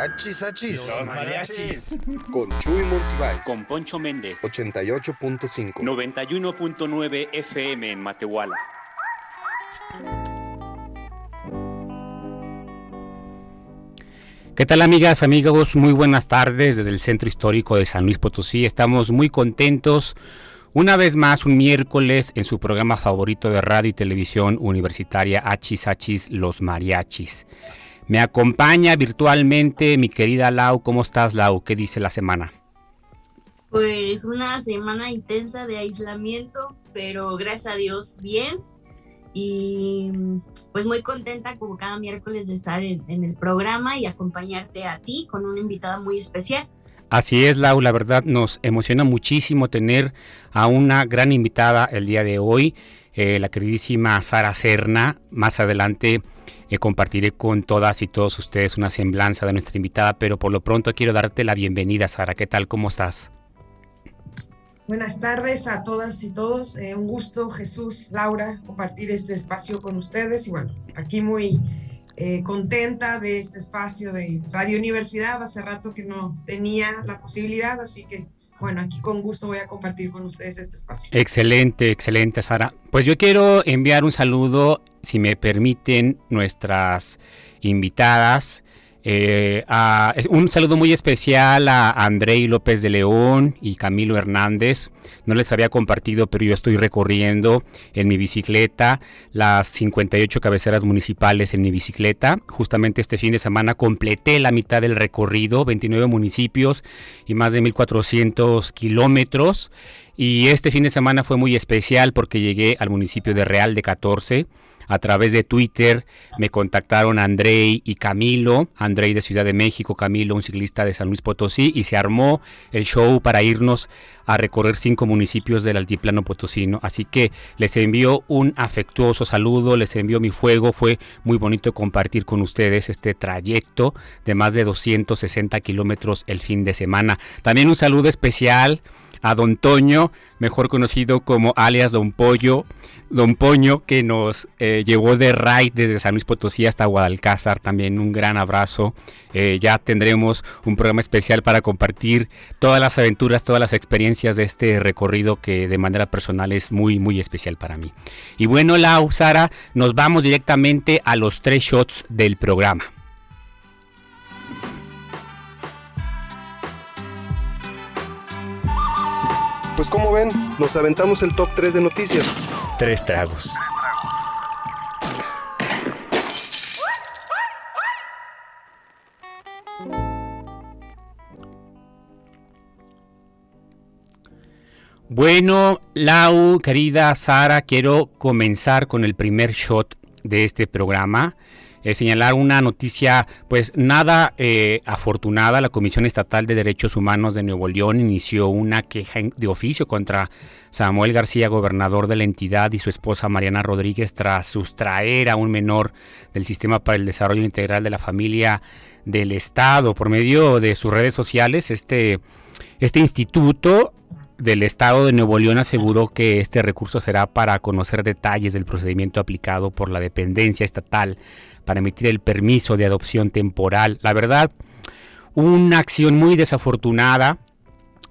Achis, achis. mariachis. Con Chuy Monsiváis. con Poncho Méndez. 88.5. 91.9 FM en Matehuala. ¿Qué tal amigas, amigos? Muy buenas tardes desde el Centro Histórico de San Luis Potosí. Estamos muy contentos. Una vez más, un miércoles en su programa favorito de radio y televisión universitaria Achis Achis Los Mariachis. Me acompaña virtualmente mi querida Lau. ¿Cómo estás, Lau? ¿Qué dice la semana? Pues una semana intensa de aislamiento, pero gracias a Dios bien. Y pues muy contenta como cada miércoles de estar en, en el programa y acompañarte a ti con una invitada muy especial. Así es, Lau, la verdad nos emociona muchísimo tener a una gran invitada el día de hoy, eh, la queridísima Sara Serna. Más adelante eh, compartiré con todas y todos ustedes una semblanza de nuestra invitada, pero por lo pronto quiero darte la bienvenida, Sara. ¿Qué tal? ¿Cómo estás? Buenas tardes a todas y todos. Eh, un gusto, Jesús, Laura, compartir este espacio con ustedes. Y bueno, aquí muy eh, contenta de este espacio de Radio Universidad. Hace rato que no tenía la posibilidad, así que bueno, aquí con gusto voy a compartir con ustedes este espacio. Excelente, excelente, Sara. Pues yo quiero enviar un saludo, si me permiten, nuestras invitadas. Eh, un saludo muy especial a Andrei López de León y Camilo Hernández. No les había compartido, pero yo estoy recorriendo en mi bicicleta las 58 cabeceras municipales en mi bicicleta. Justamente este fin de semana completé la mitad del recorrido, 29 municipios y más de 1400 kilómetros. Y este fin de semana fue muy especial porque llegué al municipio de Real de 14. A través de Twitter me contactaron Andrei y Camilo, Andrei de Ciudad de México, Camilo, un ciclista de San Luis Potosí, y se armó el show para irnos a recorrer cinco municipios del altiplano potosino. Así que les envío un afectuoso saludo, les envío mi fuego. Fue muy bonito compartir con ustedes este trayecto de más de 260 kilómetros el fin de semana. También un saludo especial a Don Toño, mejor conocido como alias Don Pollo, Don Poño, que nos eh, llevó de ride desde San Luis Potosí hasta Guadalcázar. También un gran abrazo. Eh, ya tendremos un programa especial para compartir todas las aventuras, todas las experiencias de este recorrido que de manera personal es muy, muy especial para mí. Y bueno, Lau, Sara, nos vamos directamente a los tres shots del programa. Pues como ven, nos aventamos el top 3 de noticias. Tres tragos. Bueno, Lau, querida Sara, quiero comenzar con el primer shot de este programa. Eh, señalar una noticia, pues nada eh, afortunada. La Comisión Estatal de Derechos Humanos de Nuevo León inició una queja de oficio contra Samuel García, gobernador de la entidad, y su esposa Mariana Rodríguez tras sustraer a un menor del Sistema para el Desarrollo Integral de la Familia del Estado. Por medio de sus redes sociales, este, este instituto del Estado de Nuevo León aseguró que este recurso será para conocer detalles del procedimiento aplicado por la dependencia estatal para emitir el permiso de adopción temporal. La verdad, una acción muy desafortunada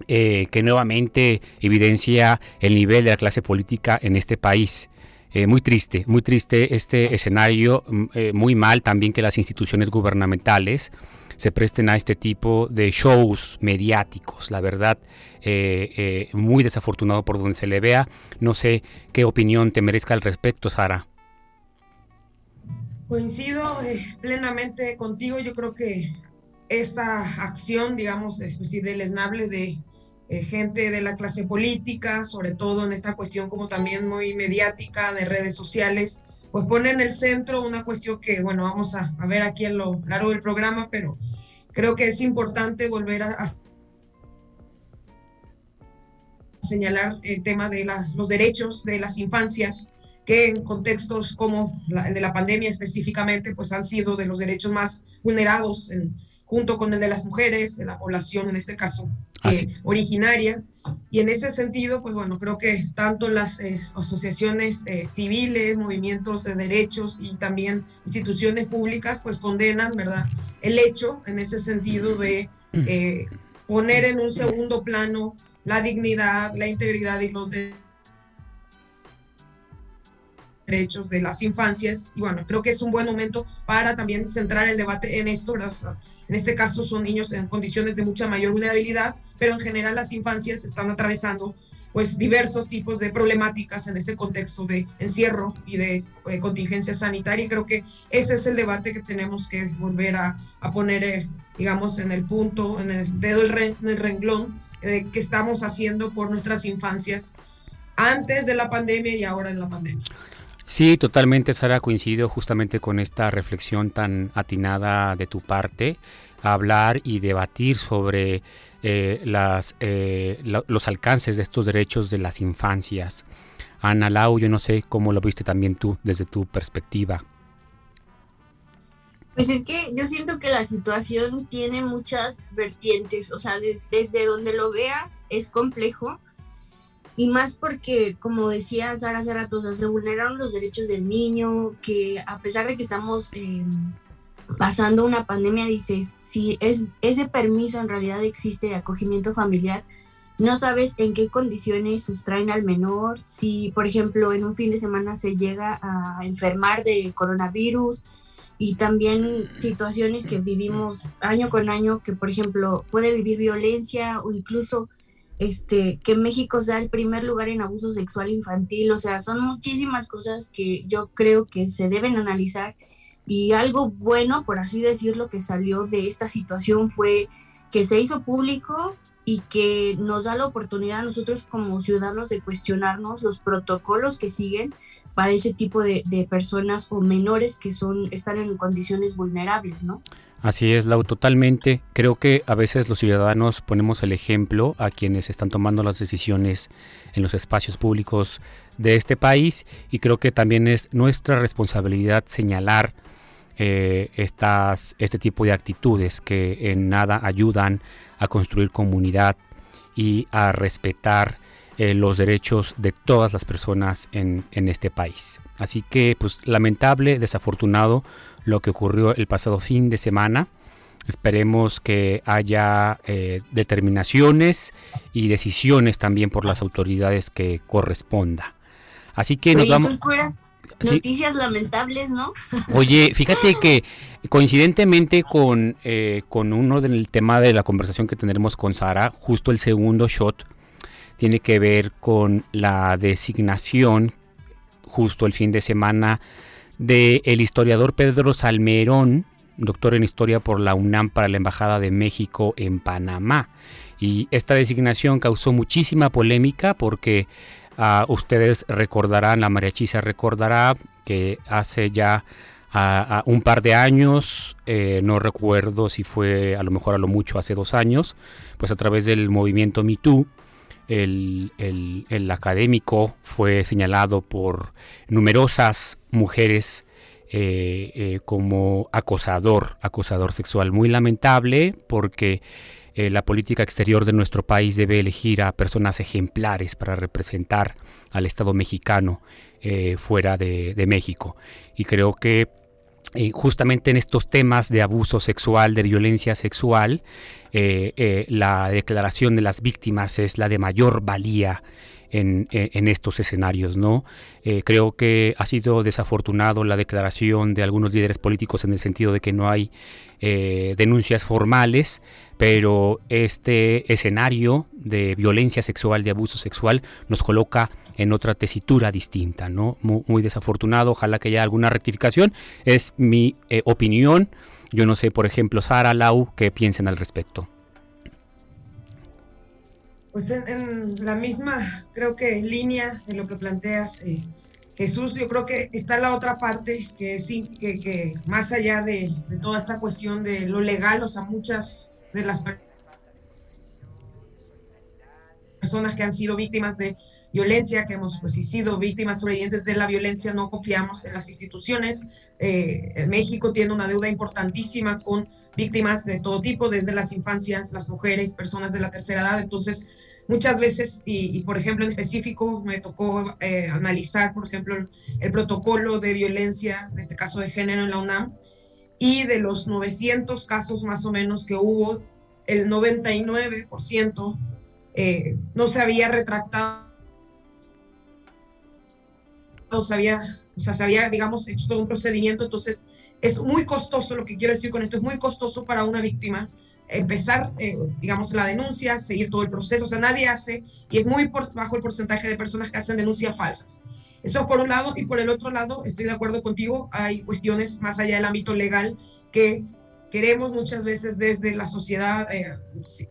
eh, que nuevamente evidencia el nivel de la clase política en este país. Eh, muy triste, muy triste este escenario, mm, eh, muy mal también que las instituciones gubernamentales se presten a este tipo de shows mediáticos. La verdad, muy desafortunado por donde se le vea. No sé qué opinión te merezca al respecto, Sara. Coincido eh, plenamente contigo. Yo creo que esta acción, digamos, es decir, deleznable de eh, gente de la clase política, sobre todo en esta cuestión como también muy mediática de redes sociales, pues pone en el centro una cuestión que, bueno, vamos a, a ver aquí a lo largo del programa, pero creo que es importante volver a, señalar el tema de los derechos de las infancias, que en contextos como la, el de la pandemia específicamente, pues han sido de los derechos más vulnerados en, junto con el de las mujeres, de la población en este caso eh, originaria. Y en ese sentido, pues bueno, creo que tanto las eh, asociaciones eh, civiles, movimientos de derechos y también instituciones públicas, pues condenan, ¿verdad? El hecho en ese sentido de eh, poner en un segundo plano la dignidad, la integridad y los derechos de las infancias. Y bueno, creo que es un buen momento para también centrar el debate en esto, ¿verdad? O sea, en este caso son niños en condiciones de mucha mayor vulnerabilidad, pero en general las infancias están atravesando pues diversos tipos de problemáticas en este contexto de encierro y de eh, contingencia sanitaria. Y creo que ese es el debate que tenemos que volver a, a poner, eh, digamos, en el punto, en el dedo del re, en el renglón eh, que estamos haciendo por nuestras infancias antes de la pandemia y ahora en la pandemia. Sí, totalmente, Sara, coincido justamente con esta reflexión tan atinada de tu parte, hablar y debatir sobre eh, las, eh, lo, los alcances de estos derechos de las infancias. Ana Lau, yo no sé cómo lo viste también tú desde tu perspectiva. Pues es que yo siento que la situación tiene muchas vertientes, o sea, de, desde donde lo veas es complejo y más porque, como decía Sara Zaratosa, se vulneraron los derechos del niño, que a pesar de que estamos eh, pasando una pandemia, dices, si es, ese permiso en realidad existe de acogimiento familiar, no sabes en qué condiciones sustraen al menor, si por ejemplo en un fin de semana se llega a enfermar de coronavirus y también situaciones que vivimos año con año, que por ejemplo puede vivir violencia o incluso este, que México sea el primer lugar en abuso sexual infantil, o sea, son muchísimas cosas que yo creo que se deben analizar y algo bueno, por así decirlo, que salió de esta situación fue que se hizo público y que nos da la oportunidad a nosotros como ciudadanos de cuestionarnos los protocolos que siguen para ese tipo de, de personas o menores que son, están en condiciones vulnerables, ¿no? Así es, Lau, totalmente. Creo que a veces los ciudadanos ponemos el ejemplo a quienes están tomando las decisiones en los espacios públicos de este país y creo que también es nuestra responsabilidad señalar eh, estas, este tipo de actitudes que en nada ayudan a construir comunidad y a respetar eh, los derechos de todas las personas en, en este país. Así que, pues, lamentable, desafortunado lo que ocurrió el pasado fin de semana. Esperemos que haya eh, determinaciones y decisiones también por las autoridades que corresponda. Así que nos Oye, vamos. ¿tú curas Sí. noticias lamentables, ¿no? Oye, fíjate que coincidentemente con, eh, con uno del tema de la conversación que tendremos con Sara, justo el segundo shot tiene que ver con la designación, justo el fin de semana, del el historiador Pedro Salmerón, doctor en historia por la UNAM para la Embajada de México en Panamá. Y esta designación causó muchísima polémica porque uh, ustedes recordarán, la mariachisa recordará que hace ya uh, uh, un par de años, eh, no recuerdo si fue a lo mejor a lo mucho hace dos años, pues a través del movimiento MeToo, el, académico fue señalado por numerosas mujeres eh, eh, como acosador, acosador sexual. Muy lamentable porque eh, la política exterior de nuestro país debe elegir a personas ejemplares para representar al Estado mexicano fuera de, México. Y creo que justamente en estos temas de abuso sexual, de violencia sexual, eh, eh, la declaración de las víctimas es la de mayor valía en, en estos escenarios, ¿no? Eh, creo que ha sido desafortunado la declaración de algunos líderes políticos en el sentido de que no hay eh, denuncias formales, pero este escenario de violencia sexual, de abuso sexual, nos coloca en otra tesitura distinta, ¿no? Muy, desafortunado, ojalá que haya alguna rectificación, es mi eh, opinión. Yo no sé, por ejemplo, Sara, Lau, qué piensen al respecto. Pues en, en, la misma, creo que línea de lo que planteas, eh, Jesús, yo creo que está la otra parte que sí, que, que más allá de, de, toda esta cuestión de lo legal, o sea, muchas de las personas que han sido víctimas de violencia, que hemos pues, sido víctimas sobrevivientes de la violencia, no confiamos en las instituciones. Eh, México tiene una deuda importantísima con víctimas de todo tipo, desde las infancias, las mujeres, personas de la tercera edad. Entonces, muchas veces, y, por ejemplo en específico, me tocó eh, analizar, por ejemplo, el, el, protocolo de violencia, en este caso de género en la UNAM, y de los 900 casos más o menos que hubo, el 99% eh, no se había retractado, no se había, o sea, se había, digamos, hecho todo un procedimiento, entonces es muy costoso, lo que quiero decir con esto, es muy costoso para una víctima empezar, eh, digamos, la denuncia, seguir todo el proceso. O sea, nadie hace, y es muy por, bajo el porcentaje de personas que hacen denuncias falsas. Eso por un lado, y por el otro lado, estoy de acuerdo contigo, hay cuestiones más allá del ámbito legal que queremos muchas veces desde la sociedad, eh,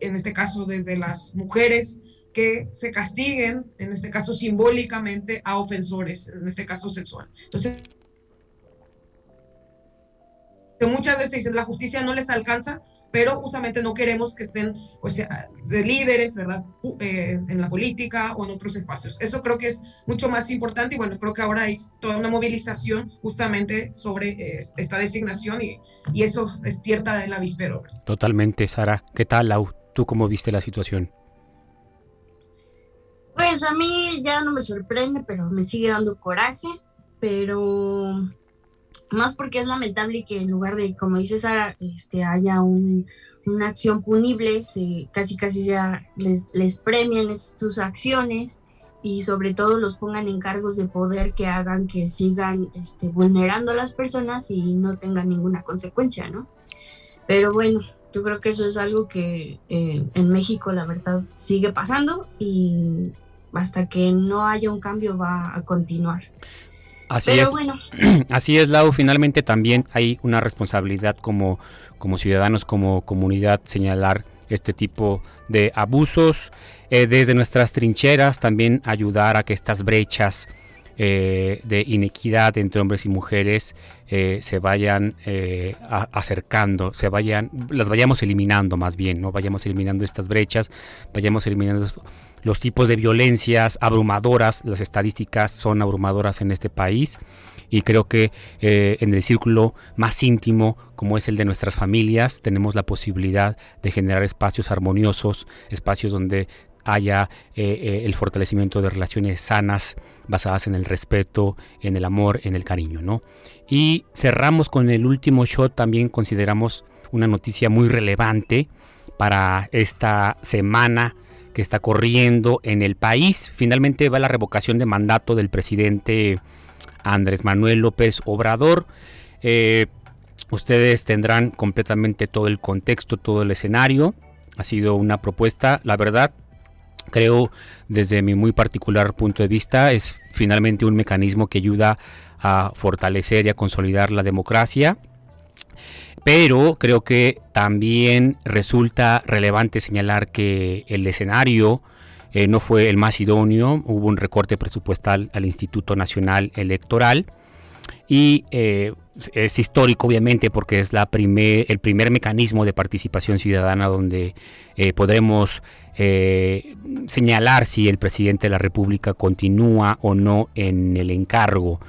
en este caso desde las mujeres, que se castiguen, en este caso simbólicamente, a ofensores, en este caso sexual. Entonces, que muchas veces dicen la justicia no les alcanza, pero justamente no queremos que estén pues, de líderes, ¿verdad?, eh, en la política o en otros espacios. Eso creo que es mucho más importante y bueno, creo que ahora hay toda una movilización justamente sobre eh, esta designación y, y, eso despierta del avispero. Totalmente, Sara. ¿Qué tal, Lau? ¿Tú cómo viste la situación? Pues a mí ya no me sorprende, pero me sigue dando coraje, pero más porque es lamentable que en lugar de, como dice Sara, este, haya un, una acción punible, se, casi casi ya les, les premian sus acciones y sobre todo los pongan en cargos de poder que hagan que sigan este, vulnerando a las personas y no tengan ninguna consecuencia, ¿no? Pero bueno, yo creo que eso es algo que eh, en México la verdad sigue pasando y hasta que no haya un cambio va a continuar. Así Pero es. bueno, Así es, Lau. Finalmente también hay una responsabilidad como, como ciudadanos, como comunidad, señalar este tipo de abusos. Eh, desde nuestras trincheras también ayudar a que estas brechas eh, de inequidad entre hombres y mujeres eh, se vayan eh, a, acercando, se vayan, las vayamos eliminando más bien, ¿no? Vayamos eliminando estas brechas, vayamos eliminando los tipos de violencias abrumadoras, las estadísticas son abrumadoras en este país y creo que eh, en el círculo más íntimo como es el de nuestras familias tenemos la posibilidad de generar espacios armoniosos, espacios donde haya eh, eh, el fortalecimiento de relaciones sanas basadas en el respeto, en el amor, en el cariño, ¿no? Y cerramos con el último shot, también consideramos una noticia muy relevante para esta semana está corriendo en el país. Finalmente va la revocación de mandato del presidente Andrés Manuel López Obrador. Eh, ustedes tendrán completamente todo el contexto, todo el escenario. Ha sido una propuesta, la verdad, creo desde mi muy particular punto de vista, es finalmente un mecanismo que ayuda a fortalecer y a consolidar la democracia. Pero creo que también resulta relevante señalar que el escenario eh, no fue el más idóneo, hubo un recorte presupuestal al Instituto Nacional Electoral y eh, es histórico obviamente porque es la primer, el primer mecanismo de participación ciudadana donde eh, podremos eh, señalar si el presidente de la República continúa o no en el encargo.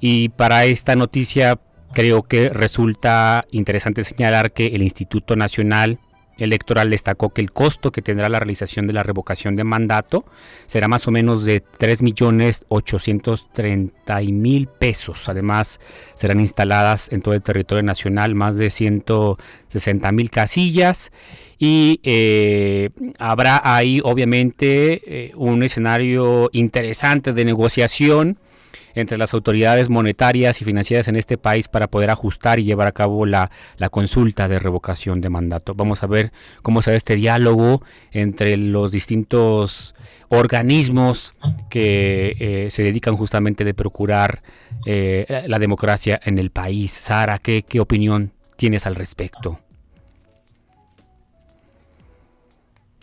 Y para esta noticia creo que resulta interesante señalar que el Instituto Nacional Electoral destacó que el costo que tendrá la realización de la revocación de mandato será más o menos de 3.830.000 pesos. Además, serán instaladas en todo el territorio nacional más de 160.000 casillas y eh, habrá ahí obviamente eh, un escenario interesante de negociación entre las autoridades monetarias y financieras en este país para poder ajustar y llevar a cabo la, la, consulta de revocación de mandato. Vamos a ver cómo se ve este diálogo entre los distintos organismos que eh, se dedican justamente de procurar eh, la democracia en el país. Sara, ¿qué, ¿qué opinión tienes al respecto?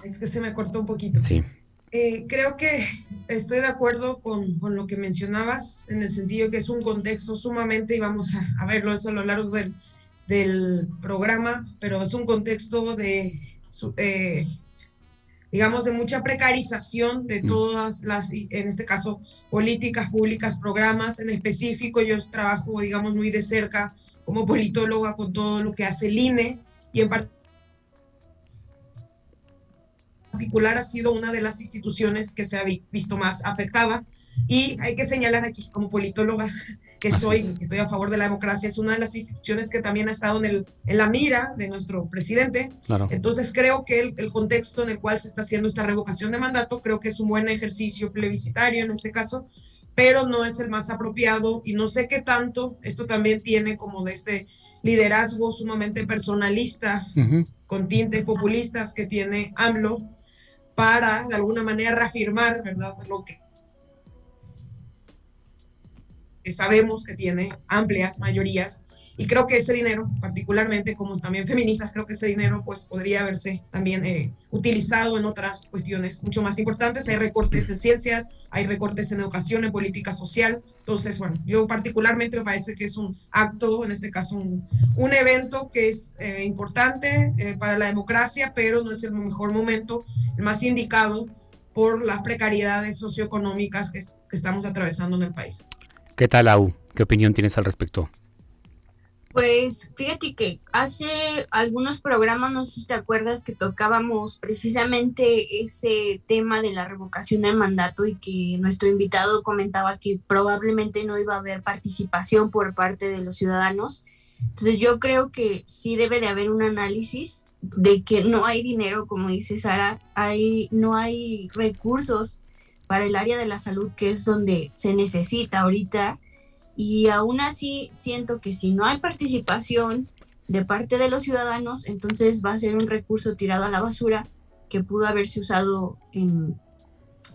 Es que se me cortó un poquito. Sí. Eh, creo que estoy de acuerdo con, con, lo que mencionabas, en el sentido que es un contexto sumamente, y vamos a, a verlo eso a lo largo del, del, programa, pero es un contexto de, eh, digamos, de mucha precarización de mm. todas las, en este caso, políticas públicas, programas en específico. Yo trabajo, digamos, muy de cerca como politóloga con todo lo que hace el INE y en particular particular ha sido una de las instituciones que se ha visto más afectada. Y hay que señalar aquí, como politóloga que soy, que estoy a favor de la democracia, es una de las instituciones que también ha estado en, el, en la mira de nuestro presidente. Claro. Entonces creo que el, el, contexto en el cual se está haciendo esta revocación de mandato, creo que es un buen ejercicio plebiscitario en este caso, pero no es el más apropiado y no sé qué tanto esto también tiene como de este liderazgo sumamente personalista, uh -huh. con tintes populistas que tiene AMLO, para de alguna manera reafirmar, ¿verdad?, lo que sabemos que tiene amplias mayorías. Y creo que ese dinero, particularmente como también feministas, creo que ese dinero pues podría haberse también eh, utilizado en otras cuestiones mucho más importantes. Hay recortes en ciencias, hay recortes en educación, en política social. Entonces, bueno, yo particularmente me parece que es un acto, en este caso un, un evento que es eh, importante eh, para la democracia, pero no es el mejor momento, el más indicado por las precariedades socioeconómicas que, que estamos atravesando en el país. ¿Qué tal, Au? ¿Qué opinión tienes al respecto? Pues fíjate que hace algunos programas, no sé si te acuerdas, que tocábamos precisamente ese tema de la revocación del mandato y que nuestro invitado comentaba que probablemente no iba a haber participación por parte de los ciudadanos. Entonces yo creo que sí debe de haber un análisis de que no hay dinero, como dice Sara, hay, no hay recursos para el área de la salud, que es donde se necesita ahorita y aún así siento que si no hay participación de parte de los ciudadanos, entonces va a ser un recurso tirado a la basura que pudo haberse usado en,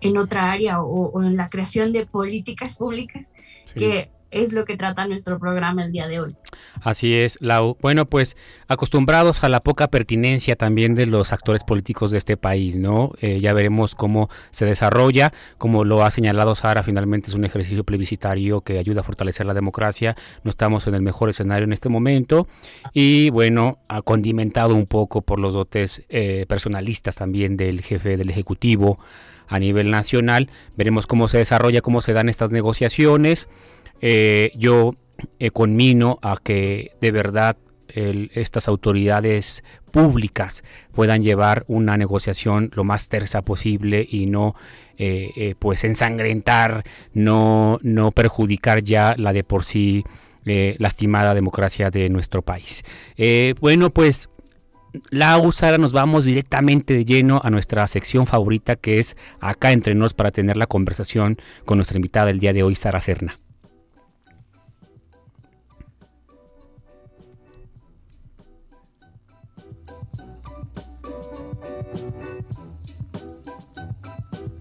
en otra área o, o, en la creación de políticas públicas sí. que es lo que trata nuestro programa el día de hoy. Así es, Lau. Bueno, pues acostumbrados a la poca pertinencia también de los actores políticos de este país, ¿no? Eh, ya veremos cómo se desarrolla, como lo ha señalado Sara, finalmente es un ejercicio plebiscitario que ayuda a fortalecer la democracia. No estamos en el mejor escenario en este momento y bueno, ha condimentado un poco por los dotes eh, personalistas también del jefe del Ejecutivo a nivel nacional. Veremos cómo se desarrolla, cómo se dan estas negociaciones. Eh, yo eh, conmino a que de verdad estas autoridades públicas puedan llevar una negociación lo más tersa posible y no eh, pues ensangrentar, no, no perjudicar ya la de por sí lastimada democracia de nuestro país. bueno, pues la Sara, nos vamos directamente de lleno a nuestra sección favorita que es acá entre nos para tener la conversación con nuestra invitada el día de hoy, Sara Serna.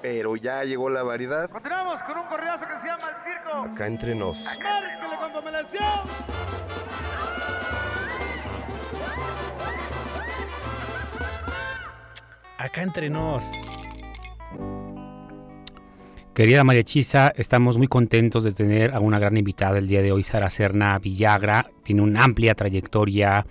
Pero ya llegó la variedad. Continuamos con un correazo que se llama El Circo. Acá entre nos. ¡Márquele con pomelación! Acá entre nos. Querida María Chisa, estamos muy contentos de tener a una gran invitada el día de hoy, Sara Serna Villagra. Tiene una amplia trayectoria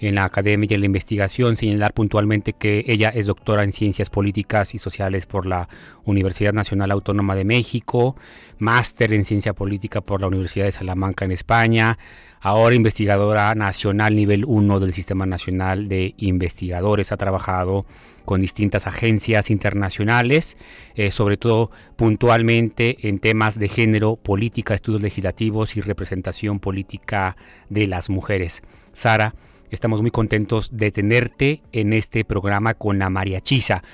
en la academia y en la investigación, señalar puntualmente que ella es doctora en Ciencias Políticas y Sociales por la Universidad Nacional Autónoma de México, máster en Ciencia Política por la Universidad de Salamanca en España, ahora investigadora nacional nivel 1 del Sistema Nacional de Investigadores, ha trabajado con distintas agencias internacionales, eh, sobre todo puntualmente en temas de género, política, estudios legislativos y representación política de las mujeres. Sara, Estamos muy contentos de tenerte en este programa con la mariachisa.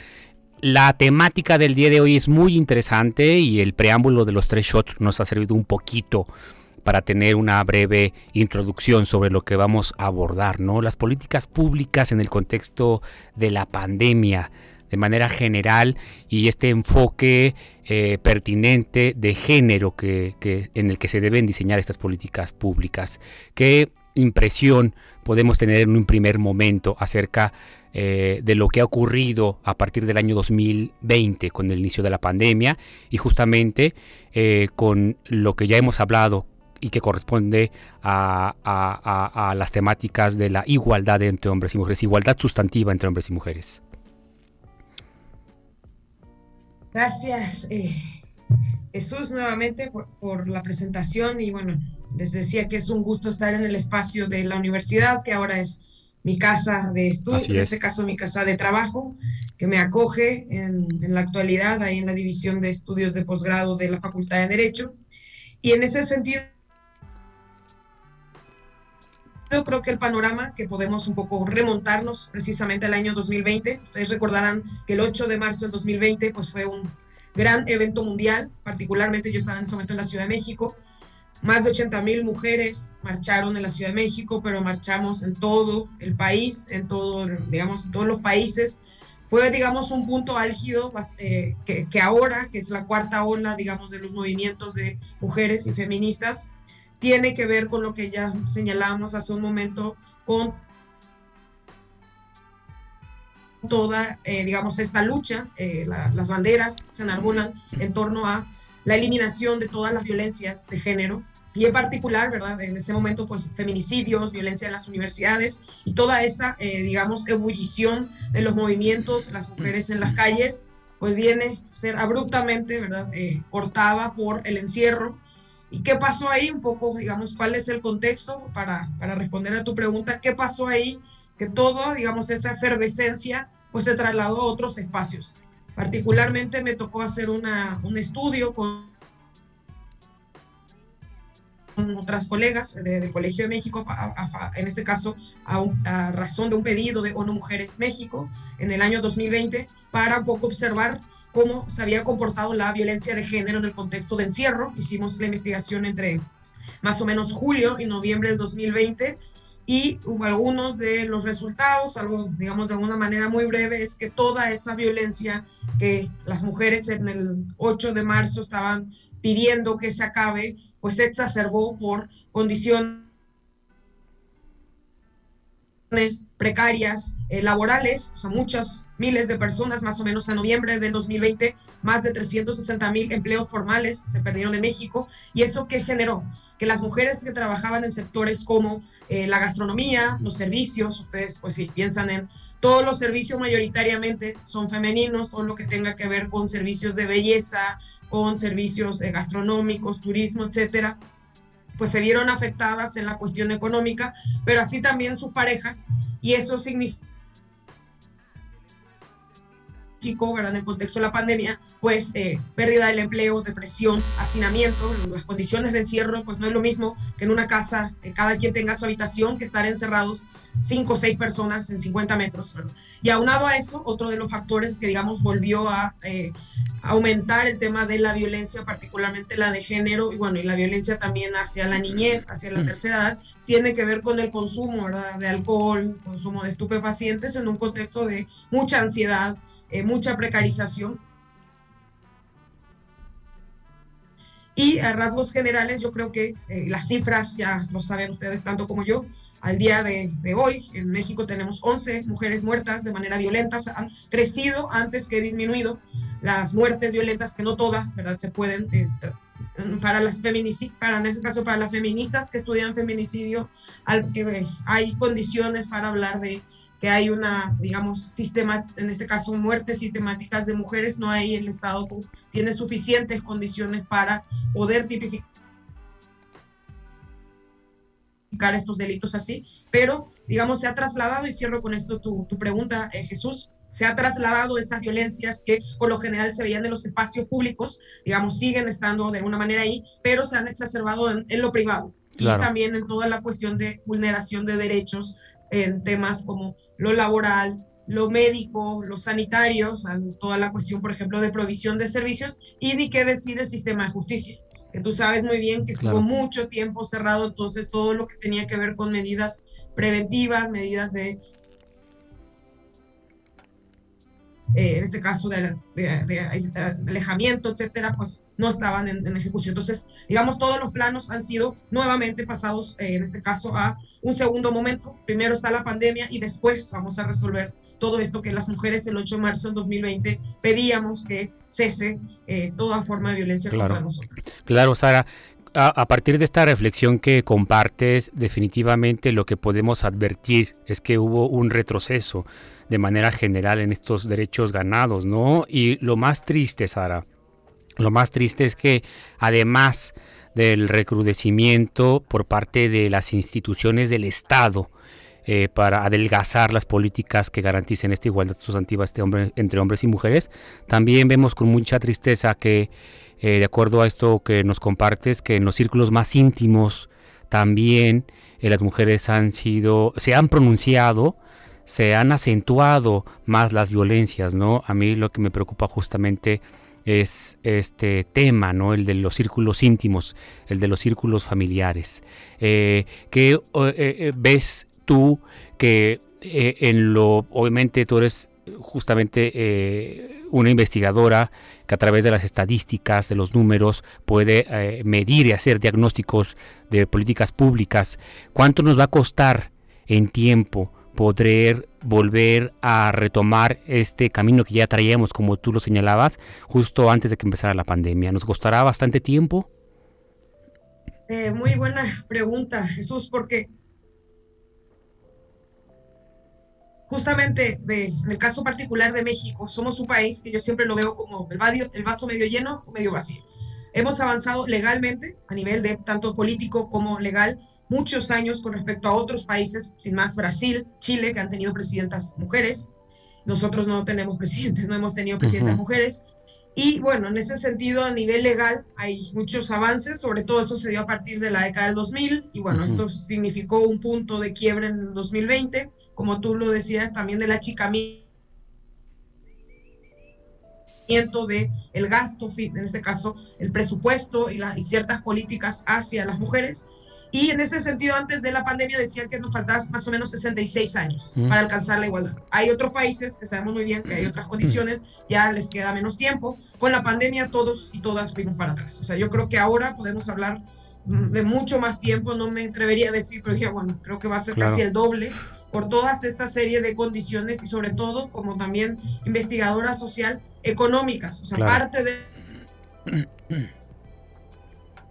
La temática del día de hoy es muy interesante y el preámbulo de los tres shots nos ha servido un poquito para tener una breve introducción sobre lo que vamos a abordar, ¿no? Las políticas públicas en el contexto de la pandemia de manera general y este enfoque eh, pertinente de género que, que, en el que se deben diseñar estas políticas públicas. ¿Qué impresión podemos tener en un primer momento acerca eh, de lo que ha ocurrido a partir del año 2020 con el inicio de la pandemia y justamente eh, con lo que ya hemos hablado y que corresponde a, a, las temáticas de la igualdad entre hombres y mujeres, igualdad sustantiva entre hombres y mujeres. Gracias, eh, Jesús, nuevamente por, por, la presentación y bueno, les decía que es un gusto estar en el espacio de la universidad, que ahora es mi casa de estudio, en este caso mi casa de trabajo, que me acoge en, en, la actualidad ahí en la División de Estudios de Posgrado de la Facultad de Derecho. Y en ese sentido, yo creo que el panorama que podemos un poco remontarnos precisamente al año 2020, ustedes recordarán que el 8 de marzo del 2020 pues fue un gran evento mundial, particularmente yo estaba en ese momento en la Ciudad de México, más de 80 mil mujeres marcharon en la Ciudad de México, pero marchamos en todo el país, en todo, digamos, en todos los países. Fue, digamos, un punto álgido eh, que, que, ahora, que es la cuarta ola, digamos, de los movimientos de mujeres y feministas, tiene que ver con lo que ya señalábamos hace un momento, con toda, eh, digamos, esta lucha, eh, la, las banderas se enarbolan en torno a la eliminación de todas las violencias de género y en particular, ¿verdad? En ese momento, pues feminicidios, violencia en las universidades y toda esa, eh, digamos, ebullición de los movimientos, las mujeres en las calles, pues viene a ser abruptamente, ¿verdad? Cortada por el encierro. ¿Y qué pasó ahí? Un poco, digamos, cuál es el contexto para, para responder a tu pregunta. ¿Qué pasó ahí? Que todo, digamos, esa efervescencia, pues se trasladó a otros espacios. Particularmente me tocó hacer una, un estudio con otras colegas del de Colegio de México, en este caso a, a, razón de un pedido de ONU Mujeres México en el año 2020, para un poco observar cómo se había comportado la violencia de género en el contexto de encierro. Hicimos la investigación entre más o menos julio y noviembre del 2020 y algunos de los resultados, algo digamos de alguna manera muy breve, es que toda esa violencia que las mujeres en el 8 de marzo estaban pidiendo que se acabe, pues se exacerbó por condiciones precarias eh, laborales, o sea, muchas miles de personas, más o menos en noviembre del 2020, más de 360 mil empleos formales se perdieron en México. ¿Y eso qué generó? Que las mujeres que trabajaban en sectores como eh, la gastronomía, los servicios, ustedes pues si piensan en todos los servicios mayoritariamente son femeninos, todo lo que tenga que ver con servicios de belleza, con servicios eh, gastronómicos, turismo, etcétera, pues se vieron afectadas en la cuestión económica, pero así también sus parejas, y eso significa ¿verdad? en el contexto de la pandemia, pues eh, pérdida del empleo, depresión, hacinamiento, las condiciones de encierro, pues no es lo mismo que en una casa, que cada quien tenga su habitación, que estar encerrados cinco o seis personas en 50 metros. ¿verdad? Y aunado a eso, otro de los factores que, digamos, volvió a eh, aumentar el tema de la violencia, particularmente la de género, y bueno, y la violencia también hacia la niñez, hacia la tercera edad, tiene que ver con el consumo, ¿verdad? De alcohol, consumo de estupefacientes en un contexto de mucha ansiedad, eh, mucha precarización. Y a rasgos generales, yo creo que eh, las cifras ya lo saben ustedes tanto como yo. Al día de, hoy, en México tenemos 11 mujeres muertas de manera violenta, o han crecido antes que disminuido las muertes violentas, que no todas, ¿verdad? Se pueden, eh, para las para en este caso, para las feministas que estudian feminicidio, al, que hay condiciones para hablar de que hay una, digamos, sistema, en este caso muertes sistemáticas de mujeres, no hay el Estado tiene suficientes condiciones para poder tipificar estos delitos así, pero digamos se ha trasladado, y cierro con esto tu, tu pregunta, eh, Jesús, se ha trasladado esas violencias que por lo general se veían en los espacios públicos, digamos, siguen estando de alguna manera ahí, pero se han exacerbado en, en lo privado. Claro. Y también en toda la cuestión de vulneración de derechos en temas como lo laboral, lo médico, lo sanitario, toda la cuestión, por ejemplo, de provisión de servicios y ni qué decir el sistema de justicia, que tú sabes muy bien que estuvo mucho tiempo cerrado, entonces todo lo que tenía que ver con medidas preventivas, medidas de, eh, en este caso de, de- alejamiento, etcétera, pues no estaban en, en ejecución. Entonces, digamos, todos los planos han sido nuevamente pasados, eh, en este caso, a un segundo momento. Primero está la pandemia y después vamos a resolver todo esto que las mujeres el 8 de marzo del 2020 pedíamos que cese eh, toda forma de violencia Claro. contra nosotras. Claro, Sara. A, a partir de esta reflexión que compartes, definitivamente lo que podemos advertir es que hubo un retroceso de manera general en estos derechos ganados, ¿no? Y lo más triste, Sara, lo más triste es que además del recrudecimiento por parte de las instituciones del Estado eh, para adelgazar las políticas que garanticen esta igualdad sustantiva este entre hombres y mujeres, también vemos con mucha tristeza que, eh, de acuerdo a esto que nos compartes, que en los círculos más íntimos también eh, las mujeres han sido, se han pronunciado, se han acentuado más las violencias, ¿no? A mí lo que me preocupa justamente es este tema, ¿no? El de los círculos íntimos, el de los círculos familiares. Eh, ¿Qué eh, eh, ves tú que en lo, obviamente tú eres justamente una investigadora que a través de las estadísticas, de los números, puede medir y hacer diagnósticos de políticas públicas. ¿Cuánto nos va a costar en tiempo poder volver a retomar este camino que ya traíamos, como tú lo señalabas, justo antes de que empezara la pandemia? ¿Nos costará bastante tiempo? Eh, muy buena pregunta, Jesús, porque justamente de, en el caso particular de México, somos un país que yo siempre lo veo como el, vadio- el vaso medio lleno o medio vacío. Hemos avanzado legalmente a nivel de tanto político como legal muchos años con respecto a otros países, sin más Brasil, Chile, que han tenido presidentas mujeres. Nosotros no tenemos presidentes, no hemos tenido presidentas Ujú. mujeres. Y bueno, en ese sentido, a nivel legal, hay muchos avances, sobre todo eso se dio a partir de la década del 2000, y bueno, Ujú. esto significó un punto de quiebre en el 2020, como tú lo decías, también del achicamiento de el gasto, en este caso, el presupuesto y, la- y ciertas políticas hacia las mujeres. Y en ese sentido, antes de la pandemia decían que nos faltaban más o menos 66 años Mm. para alcanzar la igualdad. Hay otros países que sabemos muy bien que hay otras condiciones, ya les queda menos tiempo. Con la pandemia todos y todas fuimos para atrás. O sea, yo creo que ahora podemos hablar mm, de mucho más tiempo, no me atrevería a decir, pero dije, bueno, creo que va a ser Claro. casi el doble por todas esta serie de condiciones y sobre todo como también investigadora social económicas. O sea, Claro. parte de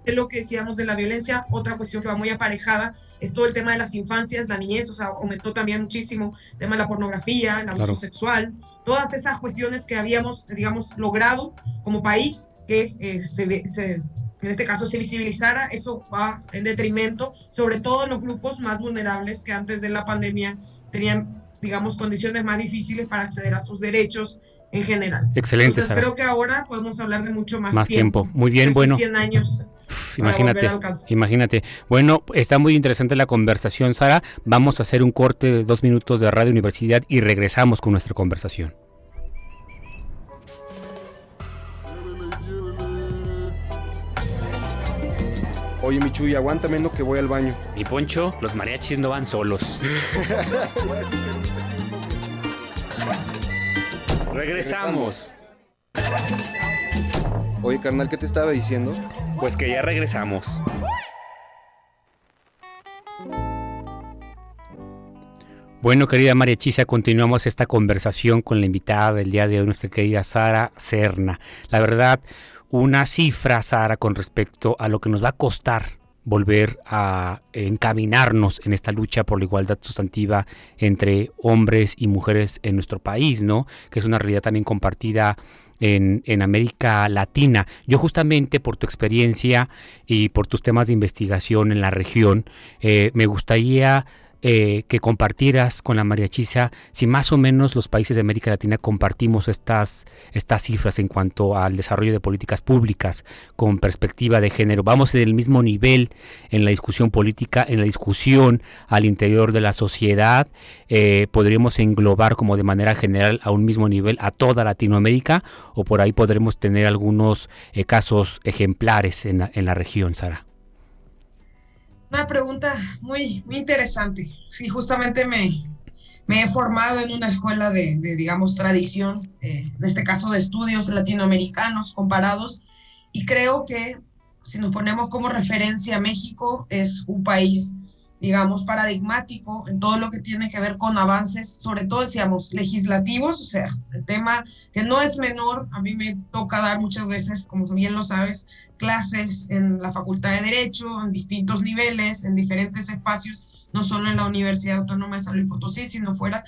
de lo que decíamos de la violencia, otra cuestión que va muy aparejada es todo el tema de las infancias, la niñez, o sea, aumentó también muchísimo el tema de la pornografía, el abuso Claro. sexual, todas esas cuestiones que habíamos, digamos, logrado como país que eh, se, se- en este caso se visibilizara, eso va en detrimento, sobre todo en los grupos más vulnerables que antes de la pandemia tenían, digamos, condiciones más difíciles para acceder a sus derechos en general. Excelente, Entonces Sara. creo que ahora podemos hablar de mucho más, Más tiempo. Muy bien, bueno. 100 años. Imagínate, imagínate. Bueno, está muy interesante la conversación, Sara. Vamos a hacer un corte de dos minutos de Radio Universidad y regresamos con nuestra conversación. Oye, Michuy, aguántame, no que voy al baño. Mi Poncho, los mariachis no van solos. Regresamos. Oye, carnal, ¿qué te estaba diciendo? Pues que ya regresamos. Bueno, querida María Chisa, continuamos esta conversación con la invitada del día de hoy, nuestra querida Sara Serna. La verdad, una cifra, Sara, con respecto a lo que nos va a costar volver a encaminarnos en esta lucha por la igualdad sustantiva entre hombres y mujeres en nuestro país, ¿no? Que es una realidad también compartida en, en América Latina. Yo justamente por tu experiencia y por tus temas de investigación en la región, eh, me gustaría eh, que compartieras con la María Chisa si más o menos los países de América Latina compartimos estas, estas cifras en cuanto al desarrollo de políticas públicas con perspectiva de género. Vamos en el mismo nivel en la discusión política, en la discusión al interior de la sociedad. Eh, podríamos englobar como de manera general a un mismo nivel a toda Latinoamérica o por ahí podremos tener algunos eh, casos ejemplares en la, en la región, Sara. Una pregunta muy, muy interesante. Sí, justamente me, me he formado en una escuela de, de digamos, tradición, eh, en este caso de estudios latinoamericanos comparados, y creo que si nos ponemos como referencia, México es un país, digamos, paradigmático en todo lo que tiene que ver con avances, sobre todo, decíamos, legislativos, o sea, el tema que no es menor, a mí me toca dar muchas veces, como bien lo sabes, clases en la Facultad de Derecho, en distintos niveles, en diferentes espacios, no solo en la Universidad Autónoma de San Luis Potosí, sino fuera.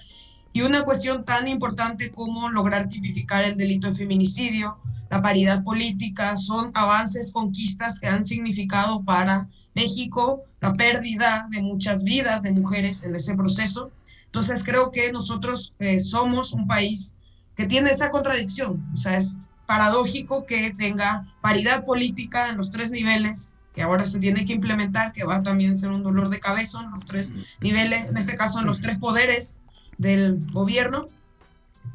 Y una cuestión tan importante como lograr tipificar el delito de feminicidio, la paridad política, son avances, conquistas que han significado para México la pérdida de muchas vidas de mujeres en ese proceso. Entonces creo que nosotros eh, somos un país que tiene esa contradicción, o sea, es paradójico que tenga paridad política en los tres niveles, que ahora se tiene que implementar, que va a también ser un dolor de cabeza en los tres niveles, en este caso en los tres poderes del gobierno,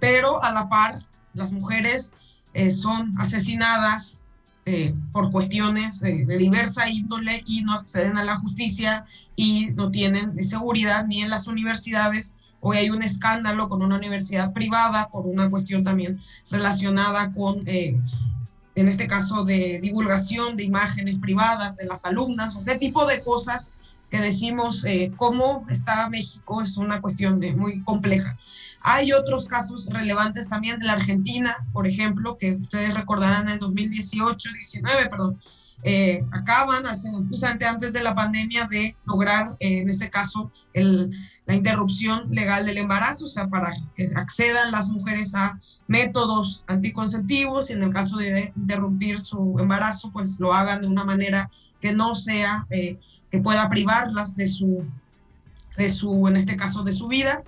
pero a la par las mujeres eh, son asesinadas eh, por cuestiones de diversa índole y no acceden a la justicia y no tienen seguridad ni en las universidades. Hoy hay un escándalo con una universidad privada por una cuestión también relacionada con, eh, en este caso, de divulgación de imágenes privadas de las alumnas, ese tipo de cosas que decimos eh, cómo está México es una cuestión muy compleja. Hay otros casos relevantes también de la Argentina, por ejemplo, que ustedes recordarán en el 2018, 19, perdón, eh, acaban, justamente antes de la pandemia, de lograr, eh, en este caso, el, la interrupción legal del embarazo, o sea, para que accedan las mujeres a métodos anticonceptivos y en el caso de interrumpir su embarazo, pues lo hagan de una manera que no sea, eh, que pueda privarlas de su, de su, en este caso, de su vida.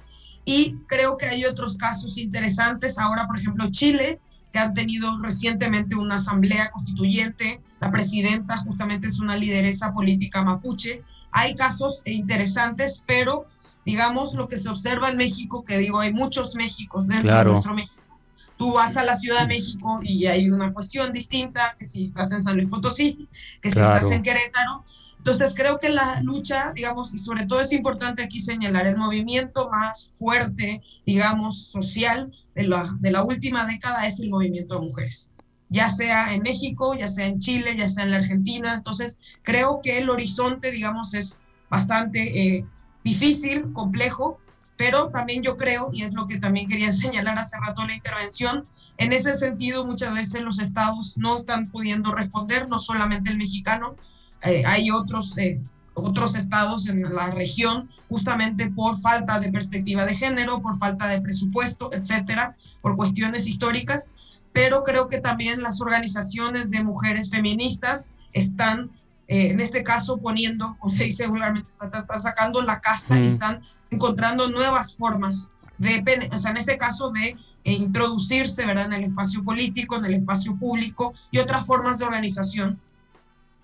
Y creo que hay otros casos interesantes. Ahora, por ejemplo, Chile, que han tenido recientemente una asamblea constituyente la presidenta justamente es una lideresa política mapuche. Hay casos interesantes, pero digamos lo que se observa en México, que digo, hay muchos Méxicos dentro de nuestro México. Tú vas a la Ciudad de México y hay una cuestión distinta, que si estás en San Luis Potosí, que si estás en Querétaro. Entonces creo que la lucha, digamos, y sobre todo es importante aquí señalar el movimiento más fuerte, digamos, social de la, de la última década es el movimiento de mujeres ya sea en México, ya sea en Chile, ya sea en la Argentina. Entonces, creo que el horizonte, digamos, es bastante eh, difícil, complejo, pero también yo creo, y es lo que también quería señalar hace rato la intervención, en ese sentido muchas veces los estados no están pudiendo responder, no solamente el mexicano, eh, hay otros, eh, otros estados en la región justamente por falta de perspectiva de género, por falta de presupuesto, etcétera, por cuestiones históricas pero creo que también las organizaciones de mujeres feministas están, eh, en este caso, poniendo, como se dice vulgarmente, están, sacando la casta y están encontrando nuevas formas de, o sea, en este caso, de eh, introducirse, ¿verdad?, en el espacio político, en el espacio público y otras formas de organización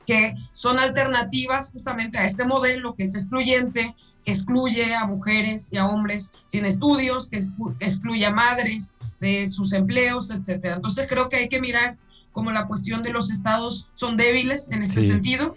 que son alternativas justamente a este modelo que es excluyente, que excluye a mujeres y a hombres sin estudios, que excluye a madres de sus empleos, etcétera. Entonces creo que hay que mirar como la cuestión de los estados son débiles en este sentido.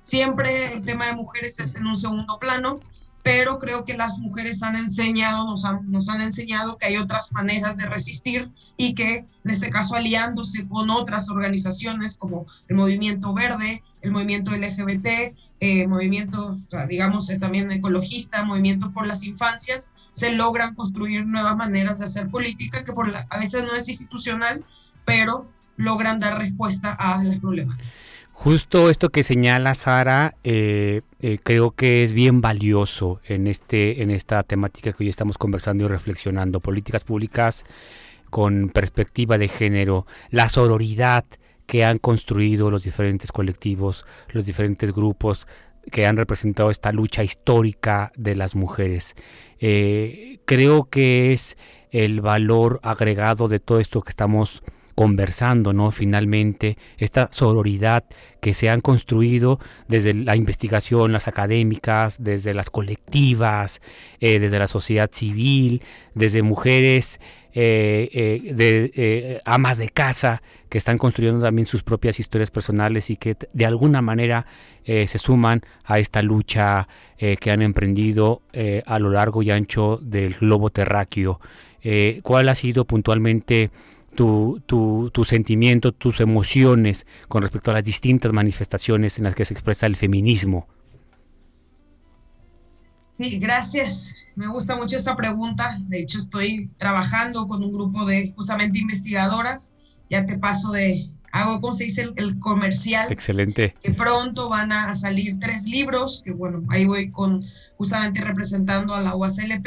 Siempre el tema de mujeres es en un segundo plano, pero creo que las mujeres han enseñado, nos han, nos han enseñado que hay otras maneras de resistir y que en este caso aliándose con otras organizaciones como el Movimiento Verde, el Movimiento LGBT, eh, movimientos, digamos, eh, también ecologista, movimientos por las infancias, se logran construir nuevas maneras de hacer política que por a veces no es institucional, pero logran dar respuesta a las problemáticas. Justo esto que señala Sara, eh, creo que es bien valioso en, este, en esta temática que hoy estamos conversando y reflexionando. Políticas públicas con perspectiva de género, la sororidad, que han construido los diferentes colectivos, los diferentes grupos que han representado esta lucha histórica de las mujeres. Eh, creo que es el valor agregado de todo esto que estamos conversando, ¿no? Finalmente, esta sororidad que se han construido desde la investigación, las académicas, desde las colectivas, eh, desde la sociedad civil, desde mujeres eh, eh, de amas de casa que están construyendo también sus propias historias personales y que de alguna manera se suman a esta lucha que han emprendido a lo largo y ancho del globo terráqueo. ¿Cuál ha sido puntualmente tu, tu, tu, sentimiento, tus emociones con respecto a las distintas manifestaciones en las que se expresa el feminismo? Sí, gracias. Me gusta mucho esa pregunta. De hecho, estoy trabajando con un grupo de justamente investigadoras. Ya te paso de, hago, ¿cómo se dice? El, comercial. Excelente. Que pronto van a salir tres libros, que bueno, ahí voy con justamente representando a la UACLP,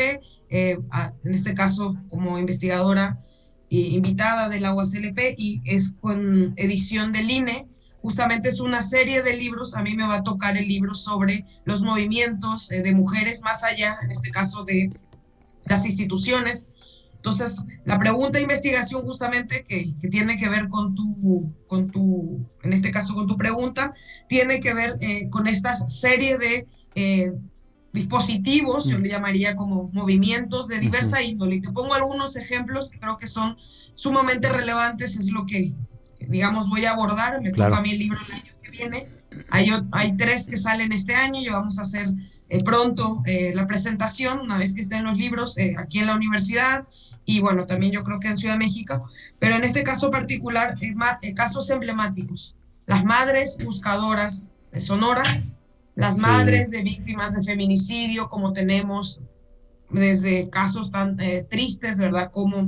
eh, en este caso como investigadora invitada del Agua CLP y es con edición del INE. Justamente es una serie de libros, a mí me va a tocar el libro sobre los movimientos eh, de mujeres más allá, en este caso de las instituciones. Entonces, la pregunta de investigación justamente que, que tiene que ver con tu, con tu, en este caso con tu pregunta, tiene que ver eh, con esta serie de eh, dispositivos, yo le llamaría como movimientos de diversa índole. Y te pongo algunos ejemplos que creo que son sumamente relevantes, es lo que, digamos, voy a abordar. Me toca a mí el libro el año que viene. Hay, hay tres que salen este año y vamos a hacer eh, pronto eh, la presentación, una vez que estén los libros eh, aquí en la universidad y bueno, también yo creo que en Ciudad de México, pero en este caso particular, casos emblemáticos. Las madres buscadoras de Sonora, las madres de víctimas de feminicidio, como tenemos desde casos tan eh, tristes, ¿verdad? Como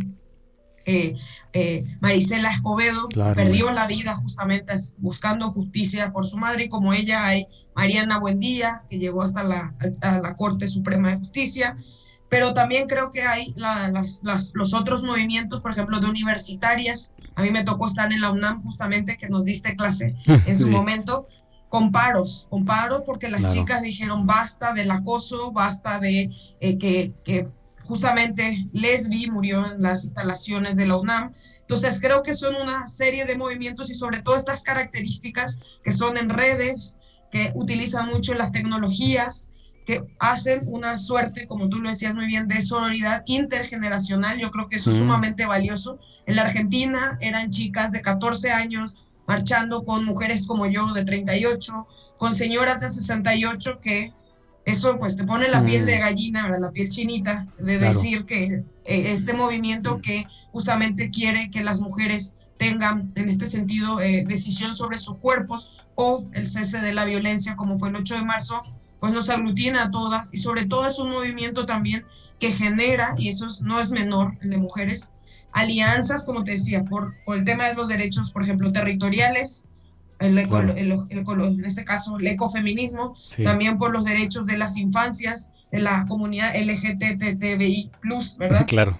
eh, eh, Marisela Escobedo perdió la vida justamente buscando justicia por su madre, y como ella hay Mariana Buendía, que llegó hasta la, la Corte Suprema de Justicia, pero también creo que hay los otros movimientos, por ejemplo, de universitarias. A mí me tocó estar en la UNAM justamente, que nos diste clase en su momento, con paros, con paros porque las chicas dijeron basta del acoso, basta de eh, que, que, justamente Lesbi murió en las instalaciones de la UNAM. Entonces creo que son una serie de movimientos y sobre todo estas características que son en redes, que utilizan mucho las tecnologías, que hacen una suerte, como tú lo decías muy bien, de sororidad intergeneracional. Yo creo que eso es sumamente valioso. En la Argentina eran chicas de 14 años, marchando con mujeres como yo de 38, con señoras de 68 que eso pues te pone la piel de mm. gallina, la piel chinita, de decir que eh, este movimiento que justamente quiere que las mujeres tengan en este sentido eh, decisión sobre sus cuerpos o el cese de la violencia como fue el 8 de marzo, pues nos aglutina a todas y sobre todo es un movimiento también que genera, y eso no es menor, el de mujeres, alianzas, como te decía, por, por el tema de los derechos, por ejemplo, territoriales, el, en este caso el ecofeminismo, también por los derechos de las infancias, de la comunidad LGTBI, ¿verdad? Claro.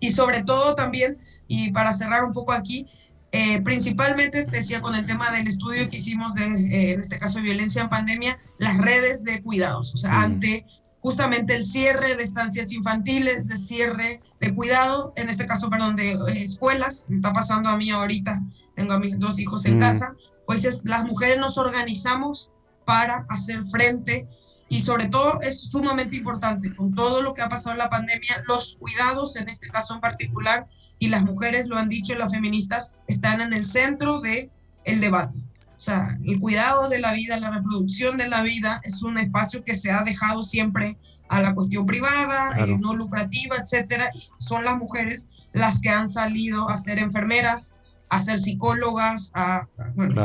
Y sobre todo también, y para cerrar un poco aquí, eh, principalmente, te decía, con el tema del estudio que hicimos, de, eh, en este caso violencia en pandemia, las redes de cuidados, o sea, mm. ante justamente el cierre de estancias infantiles, de cierre de cuidado, en este caso, perdón, de eh, escuelas, me está pasando a mí ahorita, tengo a mis dos hijos en mm. casa, pues es, las mujeres nos organizamos para hacer frente y sobre todo es sumamente importante con todo lo que ha pasado en la pandemia, los cuidados en este caso en particular, y las mujeres lo han dicho, las feministas están en el centro de el debate. O sea, el cuidado de la vida, la reproducción de la vida es un espacio que se ha dejado siempre a la cuestión privada, eh, no lucrativa, etcétera. Y son las mujeres las que han salido a ser enfermeras, a ser psicólogas, a,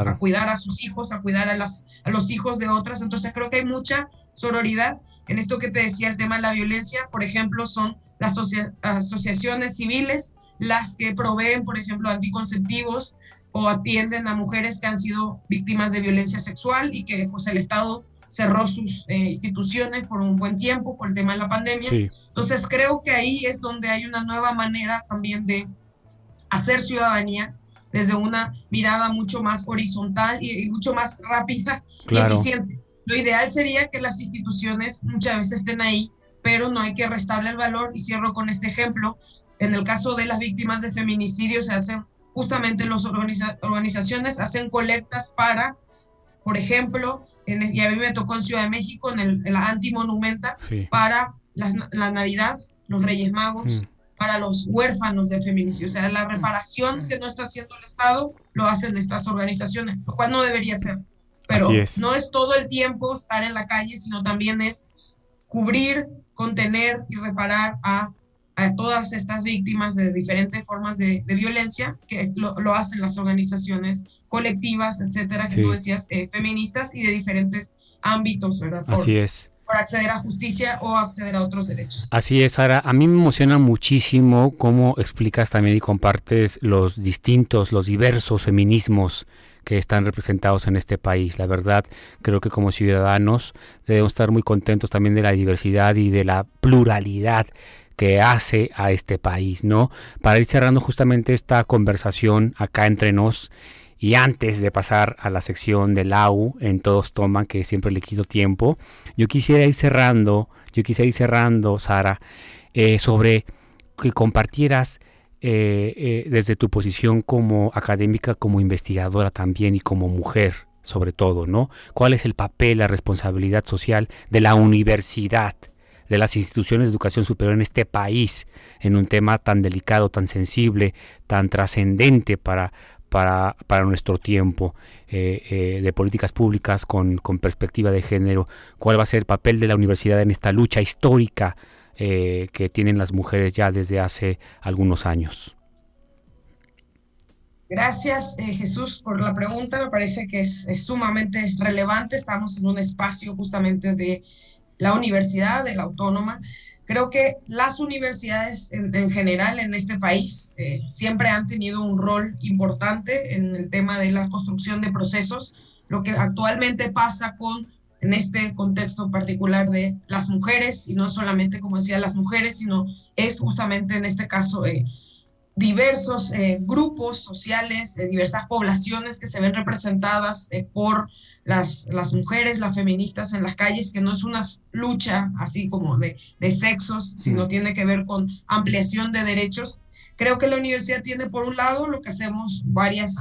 a cuidar a sus hijos, a cuidar a, las, a los hijos de otras. Entonces creo que hay mucha sororidad en esto que te decía el tema de la violencia. Por ejemplo, son las asociaciones civiles las que proveen, por ejemplo, anticonceptivos, o atienden a mujeres que han sido víctimas de violencia sexual y que pues el Estado cerró sus eh, instituciones por un buen tiempo por el tema de la pandemia. Entonces creo que ahí es donde hay una nueva manera también de hacer ciudadanía desde una mirada mucho más horizontal y, mucho más rápida y eficiente. lo ideal sería que las instituciones muchas veces estén ahí, pero no hay que restarle el valor. Y cierro con este ejemplo. En el caso de las víctimas de feminicidio, se hacen justamente las organizaciones, hacen colectas para, por ejemplo, en, y a mí me tocó en Ciudad de México, en, el, en la Antimonumenta, para la, la, Navidad, los Reyes Magos, mm. para los huérfanos de feminicidio. O sea, la reparación que no está haciendo el Estado lo hacen estas organizaciones, lo cual no debería ser. Pero no es todo el tiempo estar en la calle, sino también es cubrir, contener y reparar a, a todas estas víctimas de diferentes formas de, de violencia, que lo, lo, hacen las organizaciones colectivas, etcétera, que tú decías, eh, feministas y de diferentes ámbitos, ¿verdad? Así es por acceder a justicia o acceder a otros derechos. Así es, Sara. A mí me emociona muchísimo cómo explicas también y compartes los distintos, los diversos feminismos que están representados en este país. La verdad, creo que como ciudadanos debemos estar muy contentos también de la diversidad y de la pluralidad que hace a este país, ¿no? Para ir cerrando justamente esta conversación acá entre nos y antes de pasar a la sección del AU en Todos Toman, que siempre le quito tiempo, yo quisiera ir cerrando, yo quisiera ir cerrando, Sara, eh, sobre que compartieras eh, eh, desde tu posición como académica, como investigadora también y como mujer, sobre todo, ¿no? ¿Cuál es el papel, la responsabilidad social de la universidad, de las instituciones de educación superior en este país, en un tema tan delicado, tan sensible, tan trascendente para, para, para, nuestro tiempo eh, de políticas públicas con, con, perspectiva de género, cuál va a ser el papel de la universidad en esta lucha histórica eh, que tienen las mujeres ya desde hace algunos años. Gracias, eh, Jesús, por la pregunta. Me parece que es, sumamente relevante. Estamos en un espacio justamente de la universidad, de la autónoma. Creo que las universidades en, general en este país eh, siempre han tenido un rol importante en el tema de la construcción de procesos. Lo que actualmente pasa con en este contexto particular de las mujeres, y no solamente, como decía, las mujeres, sino es justamente en este caso eh, diversos eh, grupos sociales, eh, diversas poblaciones que se ven representadas por las, las mujeres, las feministas en las calles, que no es una lucha así como de, de sexos, sino mm. tiene que ver con ampliación de derechos. Creo que la universidad tiene por un lado lo que hacemos varias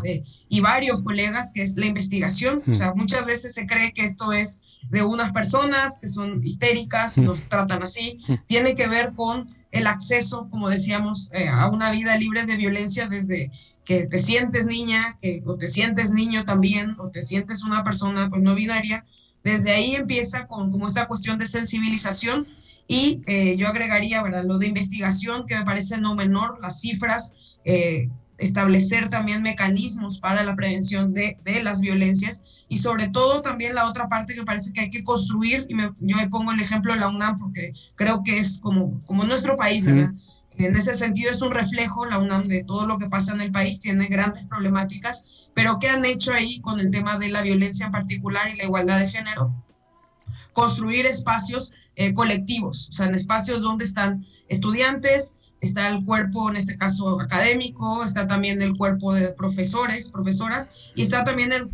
y varios colegas, que es la investigación. O sea, mm. muchas veces se cree que esto es de unas personas que son histéricas y nos tratan así, tiene que ver con el acceso, como decíamos, eh, a una vida libre de violencia desde que te sientes niña, que, o te sientes niño también, o te sientes una persona pues, no binaria. Desde ahí empieza con como esta cuestión de sensibilización y eh, yo agregaría, ¿verdad? Lo de investigación, que me parece no menor, las cifras, eh, establecer también mecanismos para la prevención de, de, las violencias y sobre todo también la otra parte que parece que hay que construir, y yo me pongo el ejemplo de la UNAM porque creo que es como, como nuestro país, ¿verdad? En ese sentido es un reflejo, la UNAM, de todo lo que pasa en el país, tiene grandes problemáticas, pero ¿qué han hecho ahí con el tema de la violencia en particular y la igualdad de género? Construir espacios eh, colectivos, o sea, en espacios donde están estudiantes, está el cuerpo, en este caso académico, está también el cuerpo de profesores, profesoras, y está también el,